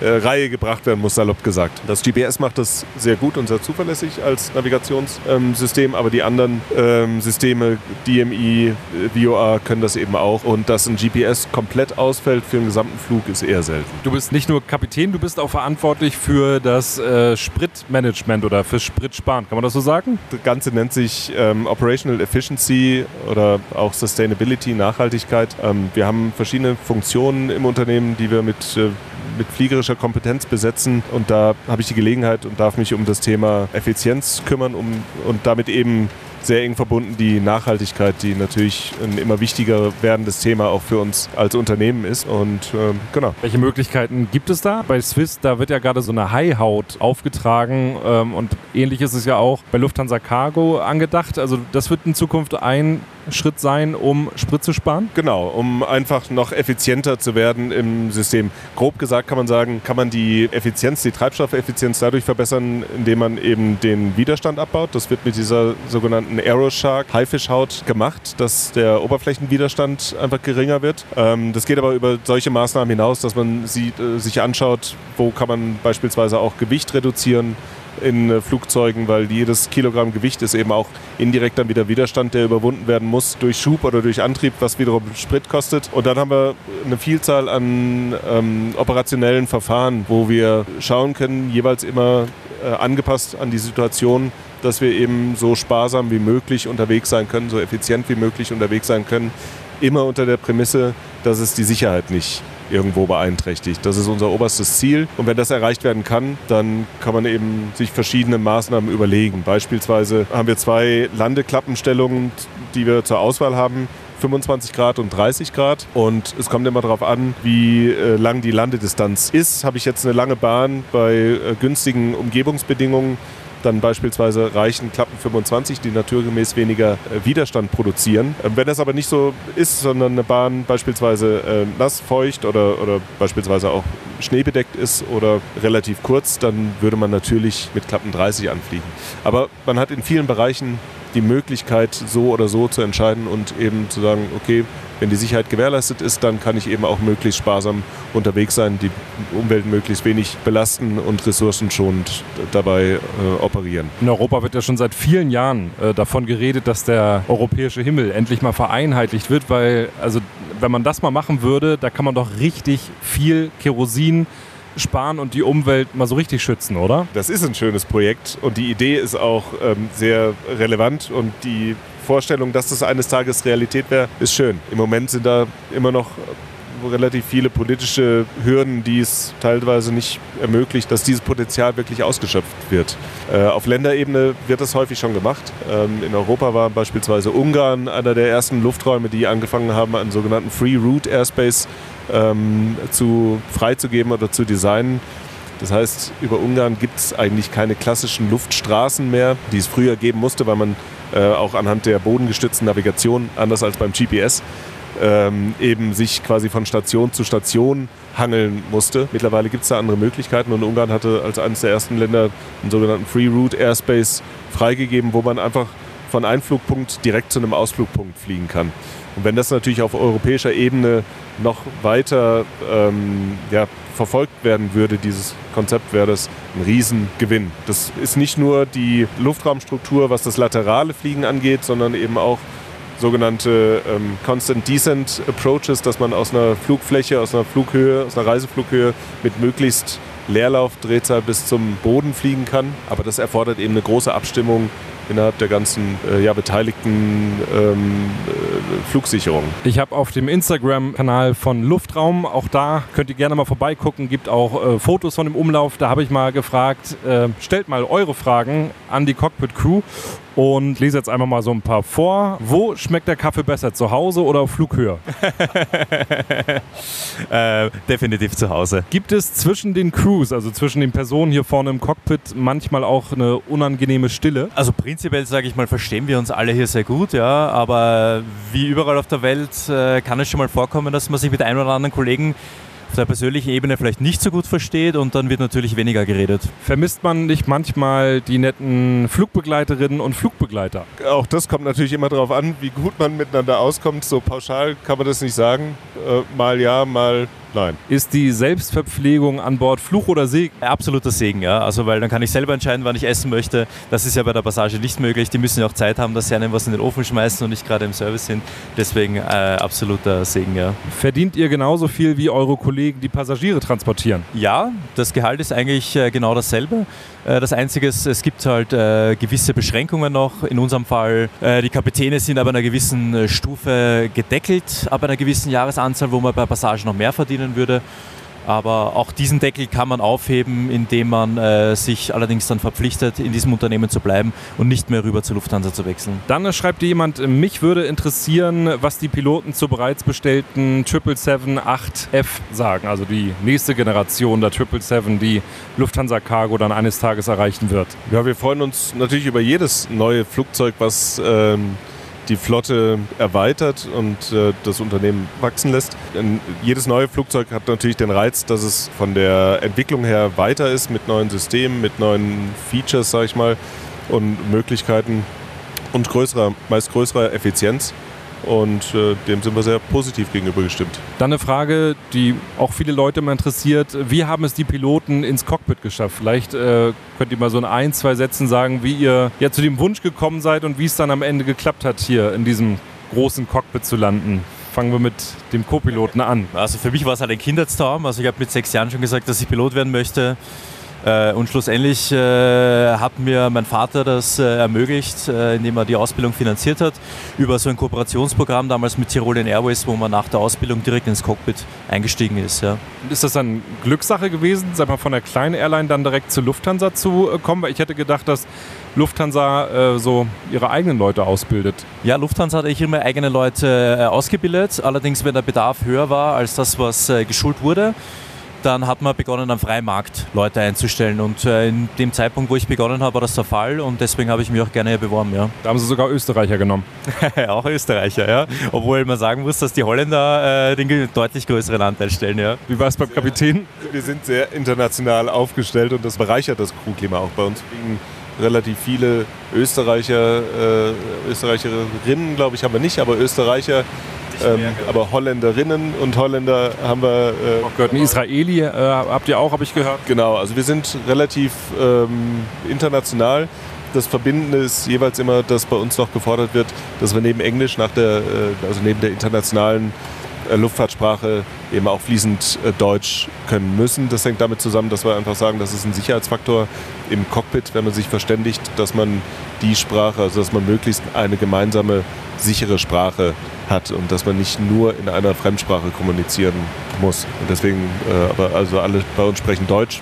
Reihe gebracht werden muss, salopp gesagt. Das GPS macht das sehr gut und sehr zuverlässig als Navigationssystem, ähm, aber die anderen ähm, Systeme, DMI, äh, VOA, können das eben auch. Und dass ein GPS komplett ausfällt für den gesamten Flug, ist eher selten. Du bist nicht nur Kapitän, du bist auch verantwortlich für das äh, Spritmanagement oder für Spritsparen. Kann man das so sagen? Das Ganze nennt sich ähm, Operational Efficiency oder auch Sustainability, Nachhaltigkeit. Ähm, wir haben verschiedene Funktionen im Unternehmen, die wir mit äh, mit fliegerischer Kompetenz besetzen. Und da habe ich die Gelegenheit und darf mich um das Thema Effizienz kümmern um, und damit eben sehr eng verbunden die Nachhaltigkeit, die natürlich ein immer wichtiger werdendes Thema auch für uns als Unternehmen ist. Und ähm, genau. Welche Möglichkeiten gibt es da? Bei Swiss, da wird ja gerade so eine High-Haut aufgetragen ähm, und ähnlich ist es ja auch bei Lufthansa Cargo angedacht. Also das wird in Zukunft ein Schritt sein, um Sprit zu sparen? Genau, um einfach noch effizienter zu werden im System. Grob gesagt kann man sagen, kann man die Effizienz, die Treibstoffeffizienz dadurch verbessern, indem man eben den Widerstand abbaut. Das wird mit dieser sogenannten Aeroshark Haifischhaut gemacht, dass der Oberflächenwiderstand einfach geringer wird. Ähm, das geht aber über solche Maßnahmen hinaus, dass man äh, sich anschaut, wo kann man beispielsweise auch Gewicht reduzieren in äh, Flugzeugen, weil jedes Kilogramm Gewicht ist eben auch indirekt dann wieder Widerstand, der überwunden werden muss durch Schub oder durch Antrieb, was wiederum Sprit kostet. Und dann haben wir eine Vielzahl an ähm, operationellen Verfahren, wo wir schauen können, jeweils immer äh, angepasst an die Situation, dass wir eben so sparsam wie möglich unterwegs sein können, so effizient wie möglich unterwegs sein können. Immer unter der Prämisse, dass es die Sicherheit nicht irgendwo beeinträchtigt. Das ist unser oberstes Ziel. Und wenn das erreicht werden kann, dann kann man eben sich verschiedene Maßnahmen überlegen. Beispielsweise haben wir zwei Landeklappenstellungen, die wir zur Auswahl haben. 25 Grad und 30 Grad. Und es kommt immer darauf an, wie äh, lang die Landedistanz ist. Habe ich jetzt eine lange Bahn bei äh, günstigen Umgebungsbedingungen, dann beispielsweise reichen Klappen 25, die naturgemäß weniger äh, Widerstand produzieren. Ähm, wenn das aber nicht so ist, sondern eine Bahn beispielsweise äh, nass, feucht oder, oder beispielsweise auch schneebedeckt ist oder relativ kurz, dann würde man natürlich mit Klappen 30 anfliegen. Aber man hat in vielen Bereichen die Möglichkeit, so oder so zu entscheiden und eben zu sagen, okay, wenn die Sicherheit gewährleistet ist, dann kann ich eben auch möglichst sparsam unterwegs sein, die Umwelt möglichst wenig belasten und ressourcenschonend dabei äh, operieren. In Europa wird ja schon seit vielen Jahren äh, davon geredet, dass der europäische Himmel endlich mal vereinheitlicht wird, weil also wenn man das mal machen würde, da kann man doch richtig viel Kerosin sparen und die Umwelt mal so richtig schützen, oder? Das ist ein schönes Projekt und die Idee ist auch ähm, sehr relevant und die Vorstellung, dass das eines Tages Realität wäre, ist schön. Im Moment sind da immer noch relativ viele politische Hürden, die es teilweise nicht ermöglicht, dass dieses Potenzial wirklich ausgeschöpft wird. Äh, auf Länderebene wird das häufig schon gemacht. Ähm, in Europa war beispielsweise Ungarn einer der ersten Lufträume, die angefangen haben, einen sogenannten Free Route Airspace ähm, zu, freizugeben oder zu designen. Das heißt, über Ungarn gibt es eigentlich keine klassischen Luftstraßen mehr, die es früher geben musste, weil man äh, auch anhand der bodengestützten Navigation, anders als beim GPS, ähm, eben sich quasi von Station zu Station hangeln musste. Mittlerweile gibt es da andere Möglichkeiten und Ungarn hatte als eines der ersten Länder einen sogenannten Free Route Airspace freigegeben, wo man einfach von einem Flugpunkt direkt zu einem Ausflugpunkt fliegen kann. Und wenn das natürlich auf europäischer Ebene noch weiter ähm, ja, verfolgt werden würde, dieses Konzept, wäre das ein Riesengewinn. Das ist nicht nur die Luftraumstruktur, was das laterale Fliegen angeht, sondern eben auch sogenannte ähm, Constant Descent Approaches, dass man aus einer Flugfläche, aus einer Flughöhe, aus einer Reiseflughöhe mit möglichst Leerlaufdrehzahl bis zum Boden fliegen kann. Aber das erfordert eben eine große Abstimmung innerhalb der ganzen äh, ja, beteiligten ähm, äh, Flugsicherung. Ich habe auf dem Instagram-Kanal von Luftraum, auch da könnt ihr gerne mal vorbeigucken, gibt auch äh, Fotos von dem Umlauf. Da habe ich mal gefragt, äh, stellt mal eure Fragen an die Cockpit Crew und lese jetzt einfach mal so ein paar vor. Wo schmeckt der Kaffee besser, zu Hause oder auf Flughöhe? äh, definitiv zu Hause. Gibt es zwischen den Crews, also zwischen den Personen hier vorne im Cockpit, manchmal auch eine unangenehme Stille? Also prinzipiell sage ich mal, verstehen wir uns alle hier sehr gut, ja, aber wie überall auf der Welt äh, kann es schon mal vorkommen, dass man sich mit einem oder anderen Kollegen auf der persönlichen Ebene vielleicht nicht so gut versteht und dann wird natürlich weniger geredet. Vermisst man nicht manchmal die netten Flugbegleiterinnen und Flugbegleiter? Auch das kommt natürlich immer darauf an, wie gut man miteinander auskommt. So pauschal kann man das nicht sagen. Äh, mal ja, mal Nein. Ist die Selbstverpflegung an Bord Fluch oder Segen? Absoluter Segen, ja. Also weil dann kann ich selber entscheiden, wann ich essen möchte. Das ist ja bei der Passage nicht möglich. Die müssen ja auch Zeit haben, dass sie einem was in den Ofen schmeißen und nicht gerade im Service sind. Deswegen äh, absoluter Segen, ja. Verdient ihr genauso viel wie eure Kollegen, die Passagiere transportieren? Ja, das Gehalt ist eigentlich äh, genau dasselbe. Äh, das Einzige ist, es gibt halt äh, gewisse Beschränkungen noch. In unserem Fall, äh, die Kapitäne sind aber einer gewissen äh, Stufe gedeckelt, ab einer gewissen Jahresanzahl, wo man bei Passage noch mehr verdienen würde. Aber auch diesen Deckel kann man aufheben, indem man äh, sich allerdings dann verpflichtet, in diesem Unternehmen zu bleiben und nicht mehr rüber zur Lufthansa zu wechseln. Dann schreibt jemand, mich würde interessieren, was die Piloten zur bereits bestellten 777-8F sagen, also die nächste Generation der 777, die Lufthansa Cargo dann eines Tages erreichen wird. Ja, wir freuen uns natürlich über jedes neue Flugzeug, was ähm die Flotte erweitert und äh, das Unternehmen wachsen lässt. Denn jedes neue Flugzeug hat natürlich den Reiz, dass es von der Entwicklung her weiter ist mit neuen Systemen, mit neuen Features, sage ich mal, und Möglichkeiten und größerer, meist größerer Effizienz. Und äh, dem sind wir sehr positiv gegenüber gestimmt. Dann eine Frage, die auch viele Leute mal interessiert. Wie haben es die Piloten ins Cockpit geschafft? Vielleicht äh, könnt ihr mal so in ein, zwei Sätzen sagen, wie ihr ja zu dem Wunsch gekommen seid und wie es dann am Ende geklappt hat, hier in diesem großen Cockpit zu landen. Fangen wir mit dem Co-Piloten an. Also für mich war es halt ein Kindheitstraum. Also ich habe mit sechs Jahren schon gesagt, dass ich Pilot werden möchte. Äh, und schlussendlich äh, hat mir mein Vater das äh, ermöglicht, indem er die Ausbildung finanziert hat, über so ein Kooperationsprogramm damals mit Tirolian Airways, wo man nach der Ausbildung direkt ins Cockpit eingestiegen ist. Ja. Ist das dann Glückssache gewesen, sag mal, von der kleinen Airline dann direkt zu Lufthansa zu kommen? Weil ich hätte gedacht, dass Lufthansa äh, so ihre eigenen Leute ausbildet. Ja, Lufthansa hat immer eigene Leute äh, ausgebildet. Allerdings, wenn der Bedarf höher war als das, was äh, geschult wurde, dann hat man begonnen, am freien Markt Leute einzustellen. Und äh, in dem Zeitpunkt, wo ich begonnen habe, war das der Fall und deswegen habe ich mich auch gerne hier beworben. Ja. Da haben Sie sogar Österreicher genommen. auch Österreicher, ja. Obwohl man sagen muss, dass die Holländer äh, den deutlich größeren Anteil stellen. Ja. Wie war es beim Kapitän? Wir sind sehr international aufgestellt und das bereichert das Crewklima auch bei uns. Relativ viele Österreicher, äh, Österreicherinnen, glaube ich, haben wir nicht, aber Österreicher ähm, aber Holländerinnen und Holländer haben wir. Äh, auch gehört. Ein Israeli äh, habt ihr auch, habe ich gehört. Genau, also wir sind relativ ähm, international. Das Verbindende ist jeweils immer, dass bei uns noch gefordert wird, dass wir neben Englisch nach der, äh, also neben der internationalen äh, Luftfahrtsprache eben auch fließend äh, Deutsch können müssen. Das hängt damit zusammen, dass wir einfach sagen, das ist ein Sicherheitsfaktor im Cockpit, wenn man sich verständigt, dass man die Sprache, also dass man möglichst eine gemeinsame, sichere Sprache hat und dass man nicht nur in einer Fremdsprache kommunizieren muss. Und deswegen, äh, aber also alle bei uns sprechen Deutsch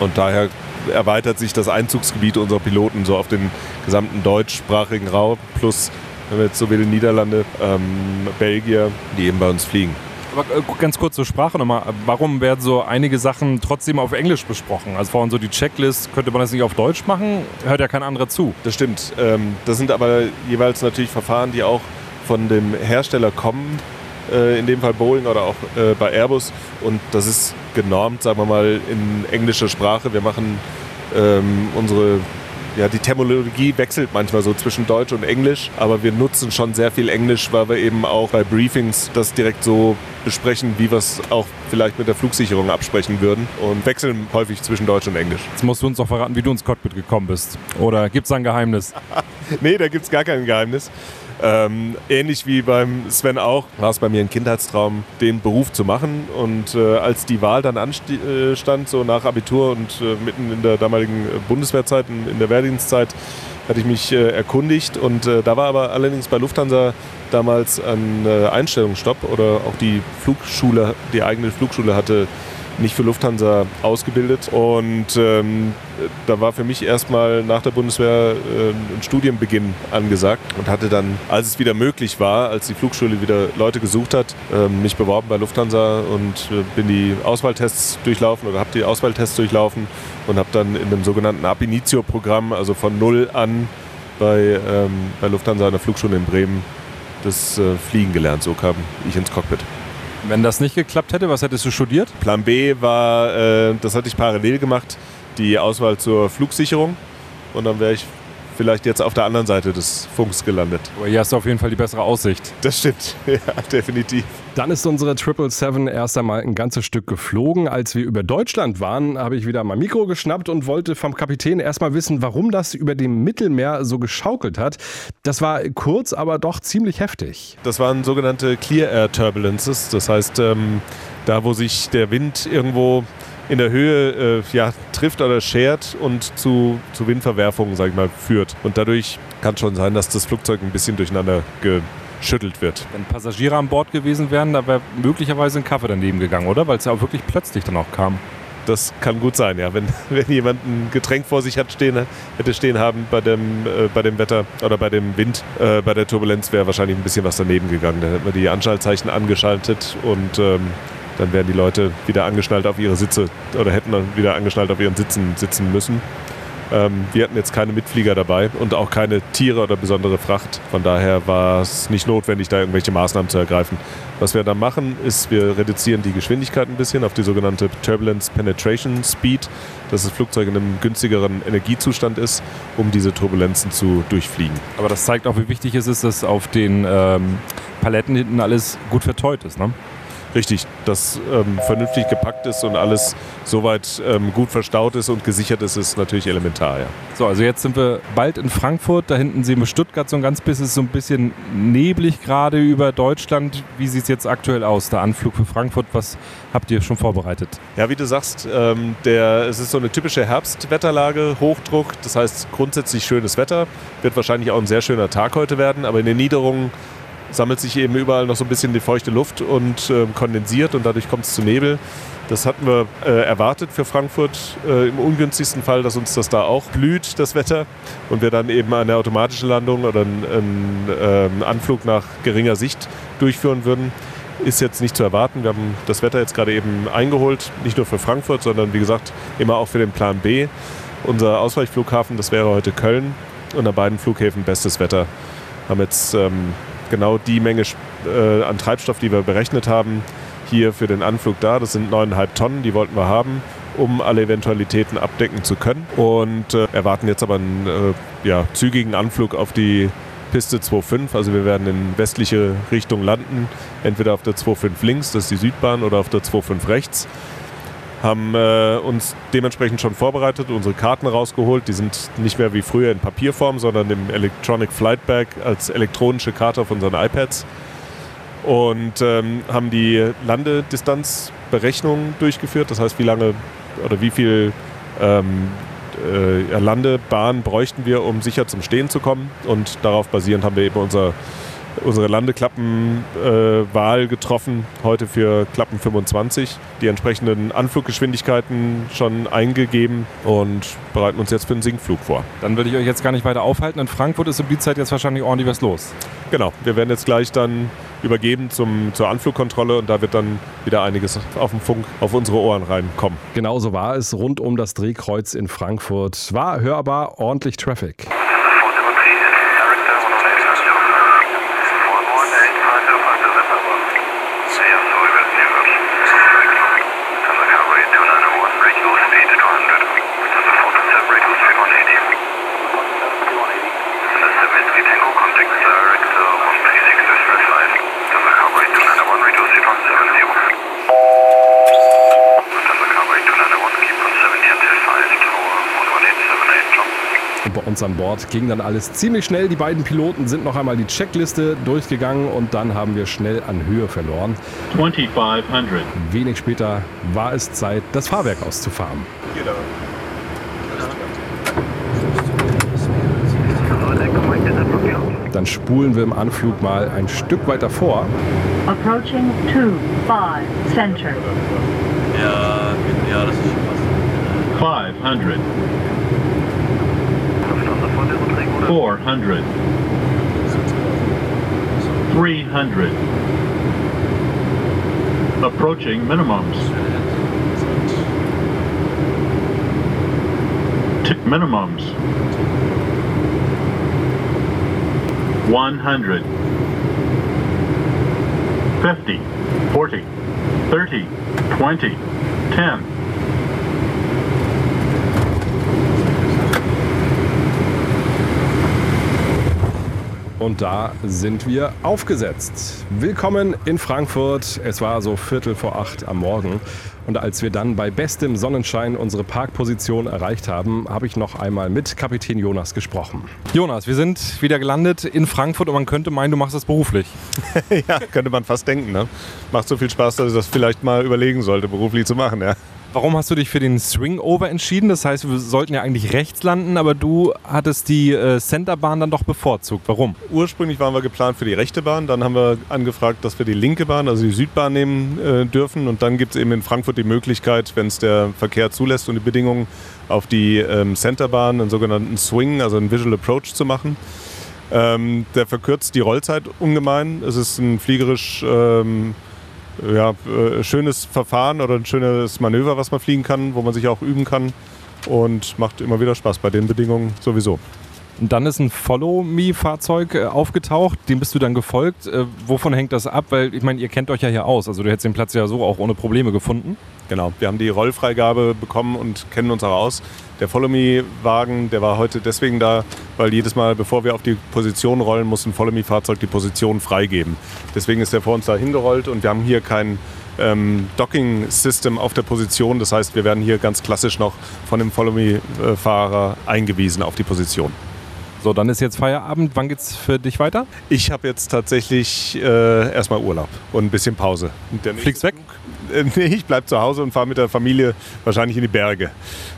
und daher erweitert sich das Einzugsgebiet unserer Piloten so auf den gesamten deutschsprachigen Raum plus wenn wir jetzt so wie die Niederlande, ähm, Belgier, die eben bei uns fliegen. Aber äh, ganz kurz zur Sprache nochmal. Warum werden so einige Sachen trotzdem auf Englisch besprochen? Also vorhin so die Checklist, könnte man das nicht auf Deutsch machen? Hört ja kein anderer zu. Das stimmt. Ähm, das sind aber jeweils natürlich Verfahren, die auch von dem Hersteller kommen. Äh, in dem Fall Boeing oder auch äh, bei Airbus. Und das ist genormt, sagen wir mal, in englischer Sprache. Wir machen ähm, unsere ja, die Terminologie wechselt manchmal so zwischen Deutsch und Englisch, aber wir nutzen schon sehr viel Englisch, weil wir eben auch bei Briefings das direkt so besprechen, wie wir es auch vielleicht mit der Flugsicherung absprechen würden und wechseln häufig zwischen Deutsch und Englisch. Jetzt musst du uns doch verraten, wie du ins Cockpit gekommen bist. Oder gibt es ein Geheimnis? nee, da gibt es gar kein Geheimnis. Ähm, ähnlich wie beim Sven auch, war es bei mir ein Kindheitstraum, den Beruf zu machen. Und äh, als die Wahl dann anstand, so nach Abitur und äh, mitten in der damaligen Bundeswehrzeit, in, in der Wehrdienstzeit, hatte ich mich äh, erkundigt. Und äh, da war aber allerdings bei Lufthansa damals ein äh, Einstellungsstopp oder auch die Flugschule, die eigene Flugschule hatte nicht für Lufthansa ausgebildet. Und ähm, da war für mich erstmal nach der Bundeswehr äh, ein Studienbeginn angesagt und hatte dann, als es wieder möglich war, als die Flugschule wieder Leute gesucht hat, äh, mich beworben bei Lufthansa und äh, bin die Auswahltests durchlaufen oder habe die Auswahltests durchlaufen und habe dann in dem sogenannten Ab Initio-Programm, also von null an bei, ähm, bei Lufthansa an der Flugschule in Bremen, das äh, Fliegen gelernt. So kam ich ins Cockpit. Wenn das nicht geklappt hätte, was hättest du studiert? Plan B war, äh, das hatte ich parallel gemacht, die Auswahl zur Flugsicherung. Und dann wäre ich vielleicht jetzt auf der anderen Seite des Funks gelandet. Aber hier hast du auf jeden Fall die bessere Aussicht. Das stimmt, ja, definitiv. Dann ist unsere 777 erst einmal ein ganzes Stück geflogen. Als wir über Deutschland waren, habe ich wieder mein Mikro geschnappt und wollte vom Kapitän erstmal wissen, warum das über dem Mittelmeer so geschaukelt hat. Das war kurz, aber doch ziemlich heftig. Das waren sogenannte Clear Air Turbulences. Das heißt, ähm, da wo sich der Wind irgendwo in der Höhe äh, ja, trifft oder schert und zu, zu Windverwerfungen, sag ich mal, führt. Und dadurch kann es schon sein, dass das Flugzeug ein bisschen durcheinander geschüttelt wird. Wenn Passagiere an Bord gewesen wären, da wäre möglicherweise ein Kaffee daneben gegangen, oder? Weil es ja auch wirklich plötzlich dann auch kam. Das kann gut sein, ja. Wenn, wenn jemand ein Getränk vor sich hat stehen, hätte stehen haben bei dem, äh, bei dem Wetter oder bei dem Wind, äh, bei der Turbulenz wäre wahrscheinlich ein bisschen was daneben gegangen. Da hätten wir die Anschaltzeichen angeschaltet und ähm, dann wären die Leute wieder angeschnallt auf ihre Sitze oder hätten dann wieder angeschnallt auf ihren Sitzen sitzen müssen. Ähm, wir hatten jetzt keine Mitflieger dabei und auch keine Tiere oder besondere Fracht. Von daher war es nicht notwendig, da irgendwelche Maßnahmen zu ergreifen. Was wir dann machen, ist, wir reduzieren die Geschwindigkeit ein bisschen auf die sogenannte Turbulence Penetration Speed, dass das Flugzeug in einem günstigeren Energiezustand ist, um diese Turbulenzen zu durchfliegen. Aber das zeigt auch, wie wichtig es ist, dass auf den ähm, Paletten hinten alles gut verteut ist. Ne? Richtig, dass ähm, vernünftig gepackt ist und alles soweit ähm, gut verstaut ist und gesichert ist, ist natürlich elementar. Ja. So, also jetzt sind wir bald in Frankfurt. Da hinten sehen wir Stuttgart so ein ganz bisschen, so ein bisschen neblig gerade über Deutschland. Wie sieht es jetzt aktuell aus, der Anflug für Frankfurt? Was habt ihr schon vorbereitet? Ja, wie du sagst, ähm, der, es ist so eine typische Herbstwetterlage, Hochdruck. Das heißt grundsätzlich schönes Wetter. Wird wahrscheinlich auch ein sehr schöner Tag heute werden, aber in den Niederungen sammelt sich eben überall noch so ein bisschen die feuchte Luft und äh, kondensiert und dadurch kommt es zu Nebel. Das hatten wir äh, erwartet für Frankfurt. Äh, Im ungünstigsten Fall, dass uns das da auch blüht, das Wetter, und wir dann eben eine automatische Landung oder einen, einen ähm, Anflug nach geringer Sicht durchführen würden. Ist jetzt nicht zu erwarten. Wir haben das Wetter jetzt gerade eben eingeholt, nicht nur für Frankfurt, sondern wie gesagt immer auch für den Plan B. Unser Ausweichflughafen, das wäre heute Köln und an beiden Flughäfen bestes Wetter. Haben jetzt ähm, genau die Menge äh, an Treibstoff, die wir berechnet haben, hier für den Anflug da. Das sind 9,5 Tonnen, die wollten wir haben, um alle Eventualitäten abdecken zu können. Und äh, erwarten jetzt aber einen äh, ja, zügigen Anflug auf die Piste 2.5. Also wir werden in westliche Richtung landen, entweder auf der 2.5 links, das ist die Südbahn, oder auf der 2.5 rechts haben äh, uns dementsprechend schon vorbereitet, unsere Karten rausgeholt. Die sind nicht mehr wie früher in Papierform, sondern im Electronic Flight Bag als elektronische Karte auf unseren iPads. und ähm, haben die Landedistanzberechnung durchgeführt. Das heißt, wie lange oder wie viel ähm, äh, Landebahn bräuchten wir, um sicher zum Stehen zu kommen. Und darauf basierend haben wir eben unser unsere Landeklappenwahl äh, getroffen, heute für Klappen 25. Die entsprechenden Anfluggeschwindigkeiten schon eingegeben und bereiten uns jetzt für den Sinkflug vor. Dann würde ich euch jetzt gar nicht weiter aufhalten. In Frankfurt ist um die Zeit jetzt wahrscheinlich ordentlich was los. Genau, wir werden jetzt gleich dann übergeben zum, zur Anflugkontrolle und da wird dann wieder einiges auf dem Funk auf unsere Ohren reinkommen. Genauso war es rund um das Drehkreuz in Frankfurt. War hörbar ordentlich Traffic. Uns an Bord ging dann alles ziemlich schnell. Die beiden Piloten sind noch einmal die Checkliste durchgegangen und dann haben wir schnell an Höhe verloren. 2500. Wenig später war es Zeit, das Fahrwerk auszufahren. Dann spulen wir im Anflug mal ein Stück weiter vor. Approaching 2, 5, Center. Ja, ja, das ist schon was. 500. 400 300 approaching minimums. T minimums. 100 50 40 30 20 10 Und da sind wir aufgesetzt. Willkommen in Frankfurt. Es war so Viertel vor acht am Morgen. Und als wir dann bei bestem Sonnenschein unsere Parkposition erreicht haben, habe ich noch einmal mit Kapitän Jonas gesprochen. Jonas, wir sind wieder gelandet in Frankfurt und man könnte meinen, du machst das beruflich. ja, könnte man fast denken. Ne? Macht so viel Spaß, dass ich das vielleicht mal überlegen sollte, beruflich zu machen. Ja. Warum hast du dich für den Swing-Over entschieden? Das heißt, wir sollten ja eigentlich rechts landen, aber du hattest die äh, Centerbahn dann doch bevorzugt. Warum? Ursprünglich waren wir geplant für die rechte Bahn, dann haben wir angefragt, dass wir die linke Bahn, also die Südbahn nehmen äh, dürfen. Und dann gibt es eben in Frankfurt die Möglichkeit, wenn es der Verkehr zulässt und die Bedingungen, auf die ähm, Centerbahn einen sogenannten Swing, also einen Visual Approach zu machen. Ähm, der verkürzt die Rollzeit ungemein. Es ist ein fliegerisch ähm, ja, äh, schönes Verfahren oder ein schönes Manöver, was man fliegen kann, wo man sich auch üben kann und macht immer wieder Spaß bei den Bedingungen sowieso. Und dann ist ein Follow-Me-Fahrzeug äh, aufgetaucht, dem bist du dann gefolgt. Äh, wovon hängt das ab? Weil ich meine, ihr kennt euch ja hier aus. Also du hättest den Platz ja so auch ohne Probleme gefunden. Genau, wir haben die Rollfreigabe bekommen und kennen uns auch aus. Der Follow-Me-Wagen, der war heute deswegen da, weil jedes Mal, bevor wir auf die Position rollen, muss ein Follow-Me-Fahrzeug die Position freigeben. Deswegen ist der vor uns da hingerollt und wir haben hier kein ähm, Docking-System auf der Position. Das heißt, wir werden hier ganz klassisch noch von dem Follow-Me-Fahrer eingewiesen auf die Position. So, dann ist jetzt Feierabend. Wann geht's für dich weiter? Ich habe jetzt tatsächlich äh, erstmal Urlaub und ein bisschen Pause. Fliegst weg? Äh, nee, ich bleibe zu Hause und fahre mit der Familie wahrscheinlich in die Berge.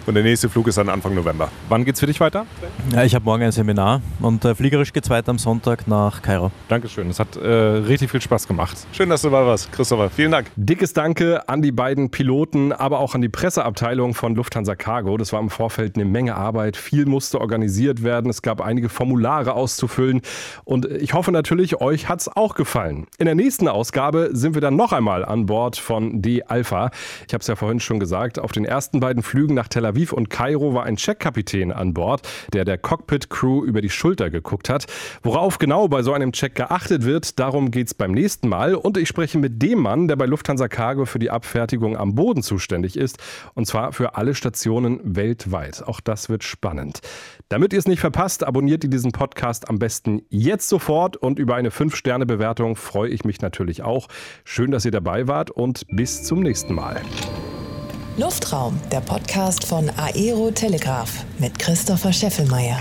Und der nächste Flug ist dann Anfang November. Wann geht's für dich weiter? Ja, ich habe morgen ein Seminar und äh, fliegerisch geht's weiter am Sonntag nach Kairo. Dankeschön, es hat äh, richtig viel Spaß gemacht. Schön, dass du da warst, Christopher. Vielen Dank. Dickes Danke an die beiden Piloten, aber auch an die Presseabteilung von Lufthansa Cargo. Das war im Vorfeld eine Menge Arbeit. Viel musste organisiert werden. Es gab einige Formulare auszufüllen. Und ich hoffe natürlich, euch hat's auch gefallen. In der nächsten Ausgabe sind wir dann noch einmal an Bord von D Alpha. Ich habe es ja vorhin schon gesagt, auf den ersten beiden Flügen nach Tel Aviv und Kairo war ein Checkkapitän an Bord, der der Cockpit-Crew über die Schulter geguckt hat. Worauf genau bei so einem Check geachtet wird, darum geht es beim nächsten Mal. Und ich spreche mit dem Mann, der bei Lufthansa Cargo für die Abfertigung am Boden zuständig ist. Und zwar für alle Stationen weltweit. Auch das wird spannend. Damit ihr es nicht verpasst, abonniert ihr diesen Podcast am besten jetzt sofort und über eine 5-Sterne-Bewertung freue ich mich natürlich auch. Schön, dass ihr dabei wart und bis zum nächsten Mal. Luftraum, der Podcast von Aero Telegraph mit Christopher Scheffelmeier.